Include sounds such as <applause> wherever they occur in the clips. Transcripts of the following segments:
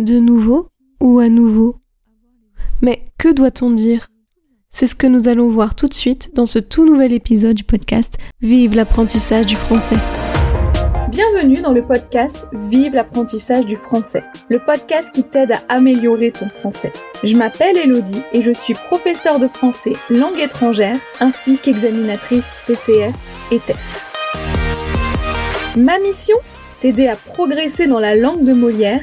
De nouveau ou à nouveau Mais que doit-on dire? C'est ce que nous allons voir tout de suite dans ce tout nouvel épisode du podcast Vive l'apprentissage du français. Bienvenue dans le podcast Vive l'apprentissage du français, le podcast qui t'aide à améliorer ton français. Je m'appelle Elodie et je suis professeure de français langue étrangère ainsi qu'examinatrice TCF et TEF. Ma mission? T'aider à progresser dans la langue de Molière,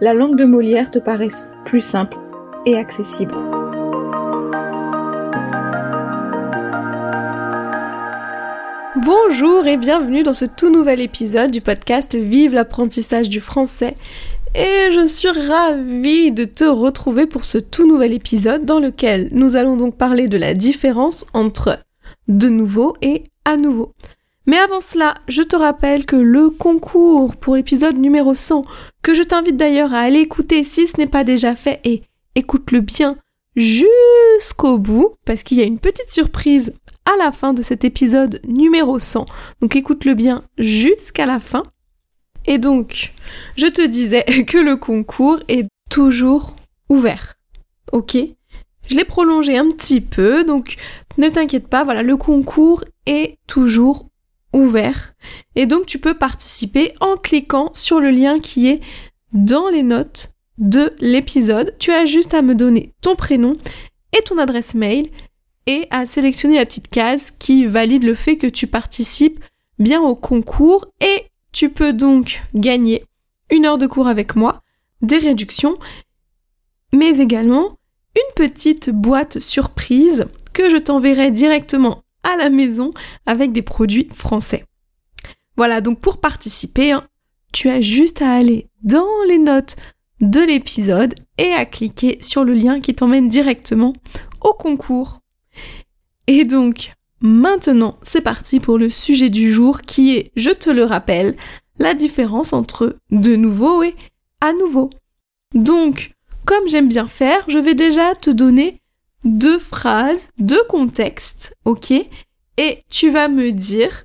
la langue de Molière te paraisse plus simple et accessible. Bonjour et bienvenue dans ce tout nouvel épisode du podcast Vive l'apprentissage du français. Et je suis ravie de te retrouver pour ce tout nouvel épisode dans lequel nous allons donc parler de la différence entre de nouveau et à nouveau. Mais avant cela, je te rappelle que le concours pour l'épisode numéro 100, que je t'invite d'ailleurs à aller écouter si ce n'est pas déjà fait, et écoute-le bien jusqu'au bout, parce qu'il y a une petite surprise à la fin de cet épisode numéro 100. Donc écoute-le bien jusqu'à la fin. Et donc, je te disais <laughs> que le concours est toujours ouvert. Ok? Je l'ai prolongé un petit peu, donc ne t'inquiète pas, voilà, le concours est toujours ouvert. Et donc tu peux participer en cliquant sur le lien qui est dans les notes de l'épisode. Tu as juste à me donner ton prénom et ton adresse mail et à sélectionner la petite case qui valide le fait que tu participes bien au concours et tu peux donc gagner une heure de cours avec moi, des réductions, mais également une petite boîte surprise que je t'enverrai directement la maison avec des produits français. Voilà, donc pour participer, hein, tu as juste à aller dans les notes de l'épisode et à cliquer sur le lien qui t'emmène directement au concours. Et donc, maintenant, c'est parti pour le sujet du jour qui est, je te le rappelle, la différence entre de nouveau et à nouveau. Donc, comme j'aime bien faire, je vais déjà te donner deux phrases, deux contextes, ok? Et tu vas me dire,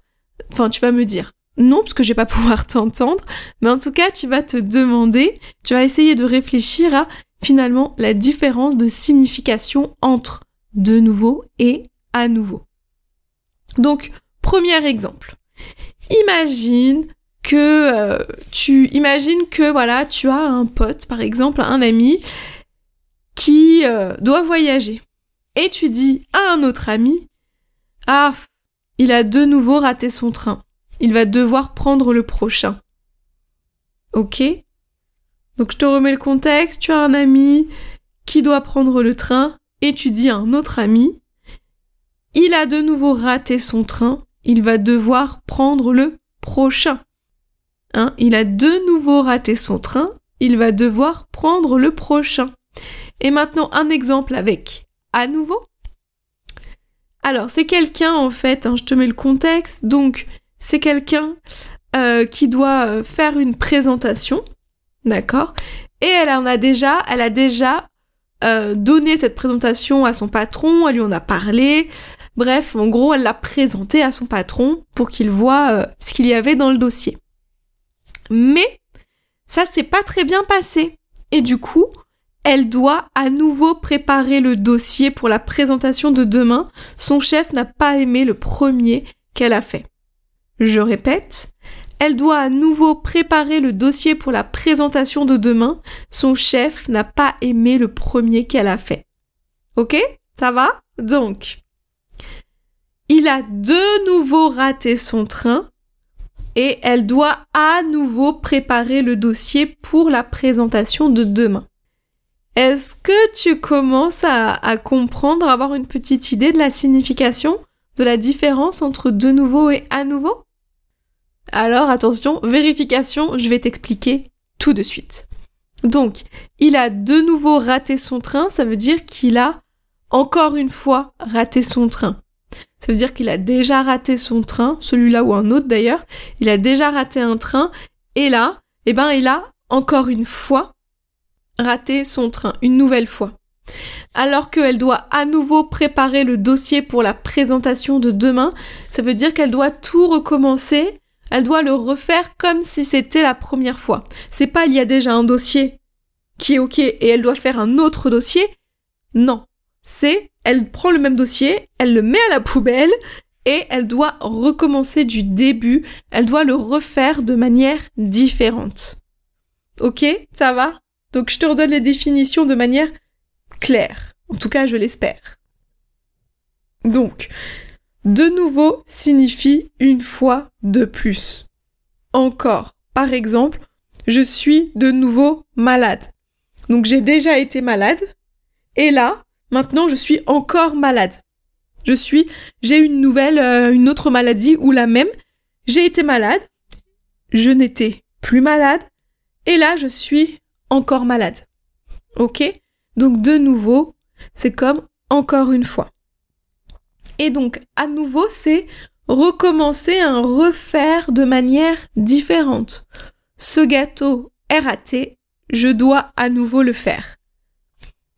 enfin tu vas me dire, non parce que je vais pas <laughs> pouvoir t'entendre, mais en tout cas tu vas te demander, tu vas essayer de réfléchir à finalement la différence de signification entre de nouveau et à nouveau. Donc, premier exemple. Imagine que euh, tu imagines que voilà, tu as un pote par exemple, un ami qui euh, doit voyager. Et tu dis à un autre ami, ah, il a de nouveau raté son train. Il va devoir prendre le prochain. Ok Donc je te remets le contexte, tu as un ami qui doit prendre le train et tu dis à un autre ami, il a de nouveau raté son train, il va devoir prendre le prochain. Hein il a de nouveau raté son train, il va devoir prendre le prochain. Et maintenant un exemple avec à nouveau. Alors c'est quelqu'un en fait, hein, je te mets le contexte, donc c'est quelqu'un euh, qui doit euh, faire une présentation, d'accord? Et elle en a déjà, elle a déjà euh, donné cette présentation à son patron, elle lui en a parlé. Bref, en gros, elle l'a présenté à son patron pour qu'il voit ce qu'il y avait dans le dossier. Mais ça s'est pas très bien passé. Et du coup, elle doit à nouveau préparer le dossier pour la présentation de demain. Son chef n'a pas aimé le premier qu'elle a fait. Je répète, elle doit à nouveau préparer le dossier pour la présentation de demain. Son chef n'a pas aimé le premier qu'elle a fait. Ok? Ça va? Donc, il a de nouveau raté son train et elle doit à nouveau préparer le dossier pour la présentation de demain. Est-ce que tu commences à, comprendre, à avoir une petite idée de la signification, de la différence entre de nouveau et à nouveau? Alors attention, vérification, je vais t'expliquer tout de suite. Donc, il a de nouveau raté son train, ça veut dire qu'il a encore une fois raté son train. Ça veut dire qu'il a déjà raté son train, celui-là ou un autre d'ailleurs. Il a déjà raté un train. Et là, eh ben, il a encore une fois raté son train, une nouvelle fois. Alors qu'elle doit à nouveau préparer le dossier pour la présentation de demain, ça veut dire qu'elle doit tout recommencer, elle doit le refaire comme si c'était la première fois. C'est pas il y a déjà un dossier qui est ok et elle doit faire un autre dossier. Non, c'est elle prend le même dossier, elle le met à la poubelle et elle doit recommencer du début, elle doit le refaire de manière différente. Ok, ça va? Donc je te redonne les définitions de manière claire. En tout cas, je l'espère. Donc, de nouveau signifie une fois de plus. Encore, par exemple, je suis de nouveau malade. Donc j'ai déjà été malade et là, maintenant je suis encore malade. Je suis, j'ai une nouvelle, euh, une autre maladie ou la même. J'ai été malade, je n'étais plus malade, et là je suis malade. Ok? Donc de nouveau, c'est comme encore une fois. Et donc à nouveau, c'est recommencer à refaire de manière différente. Ce gâteau est raté, je dois à nouveau le faire.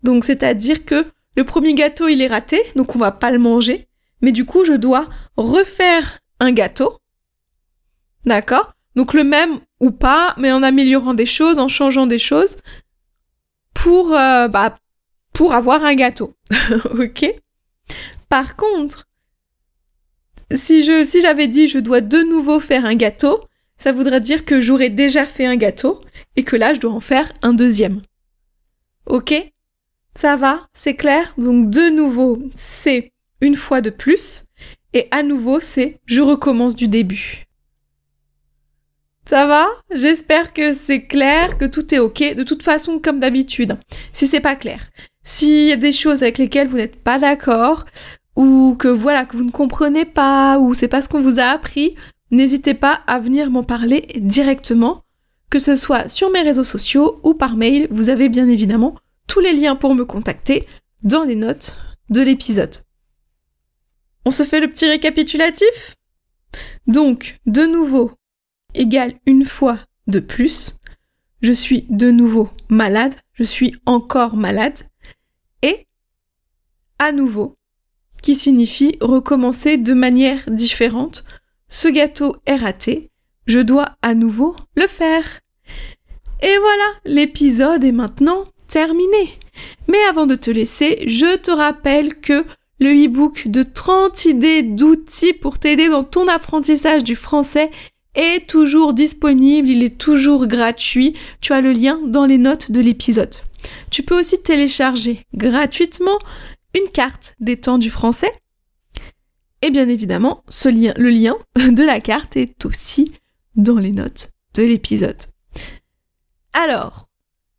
Donc c'est-à-dire que le premier gâteau, il est raté, donc on va pas le manger. Mais du coup, je dois refaire un gâteau. D'accord? Donc le même ou pas, mais en améliorant des choses, en changeant des choses, pour, euh, bah, pour avoir un gâteau. <laughs> ok? Par contre, si je si j'avais dit je dois de nouveau faire un gâteau, ça voudrait dire que j'aurais déjà fait un gâteau et que là je dois en faire un deuxième. Ok? Ça va, c'est clair? Donc de nouveau, c'est une fois de plus. Et à nouveau, c'est je recommence du début. Ça va? J'espère que c'est clair, que tout est ok. De toute façon, comme d'habitude, si c'est pas clair, s'il y a des choses avec lesquelles vous n'êtes pas d'accord, ou que voilà, que vous ne comprenez pas, ou c'est pas ce qu'on vous a appris, n'hésitez pas à venir m'en parler directement, que ce soit sur mes réseaux sociaux ou par mail. Vous avez bien évidemment tous les liens pour me contacter dans les notes de l'épisode. On se fait le petit récapitulatif? Donc, de nouveau, égale une fois de plus. Je suis de nouveau malade, je suis encore malade. Et à nouveau, qui signifie recommencer de manière différente. Ce gâteau est raté, je dois à nouveau le faire. Et voilà, l'épisode est maintenant terminé. Mais avant de te laisser, je te rappelle que le e-book de 30 idées d'outils pour t'aider dans ton apprentissage du français est toujours disponible, il est toujours gratuit. Tu as le lien dans les notes de l'épisode. Tu peux aussi télécharger gratuitement une carte des temps du français. Et bien évidemment, le lien de la carte est aussi dans les notes de l'épisode. Alors,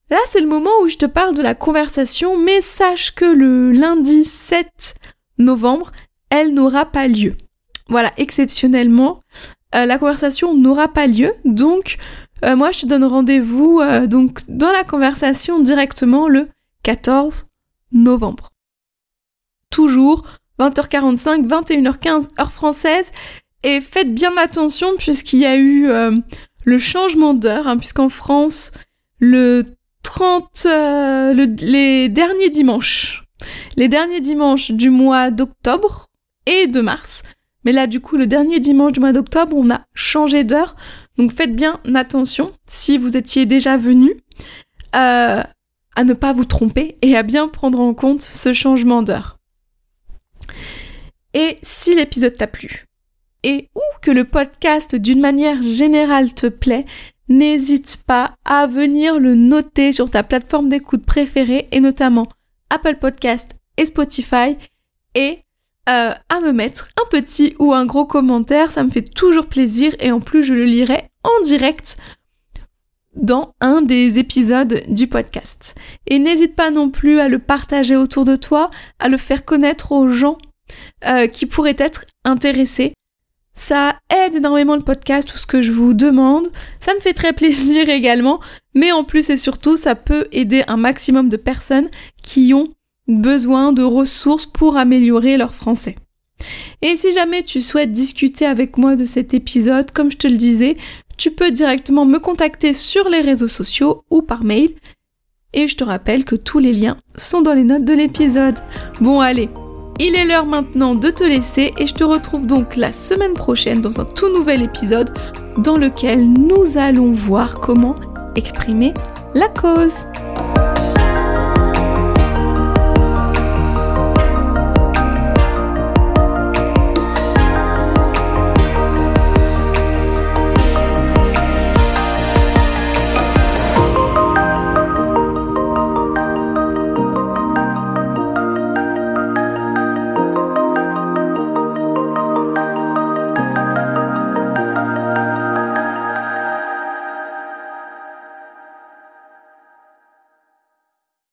Là, c'est le moment où je te parle de la conversation, mais sache que le lundi 7 novembre, elle n'aura pas lieu. Voilà, exceptionnellement, euh, la conversation n'aura pas lieu, donc euh, moi je te donne rendez-vous euh, donc dans la conversation directement le 14 novembre. Toujours 20h45, 21h15 heure française, et faites bien attention puisqu'il y a eu le changement d'heure, hein, puisqu'en France le 30, euh, les derniers dimanches. Les derniers dimanches du mois d'octobre et de mars. Mais là, du coup, le dernier dimanche du mois d'octobre, on a changé d'heure. Donc faites bien attention, si vous étiez déjà venu, euh, à ne pas vous tromper et à bien prendre en compte ce changement d'heure. Et si l'épisode t'a plu, et ou que le podcast d'une manière générale te plaît, n'hésite pas à venir le noter sur ta plateforme d'écoute préférée et notamment Apple Podcast et Spotify et euh, à me mettre un petit ou un gros commentaire, ça me fait toujours plaisir et en plus je le lirai en direct dans un des épisodes du podcast. Et n'hésite pas non plus à le partager autour de toi, à le faire connaître aux gens euh, qui pourraient être intéressés Ça aide énormément le podcast, tout ce que je vous demande. Ça me fait très plaisir <laughs> également. Mais en plus et surtout, ça peut aider un maximum de personnes qui ont besoin de ressources pour améliorer leur français. Et si jamais tu souhaites discuter avec moi de cet épisode, comme je te le disais, tu peux directement me contacter sur les réseaux sociaux ou par mail. Et je te rappelle que tous les liens sont dans les notes de l'épisode. Bon allez, il est l'heure maintenant de te laisser et je te retrouve donc la semaine prochaine dans un tout nouvel épisode dans lequel nous allons voir comment exprimer la cause.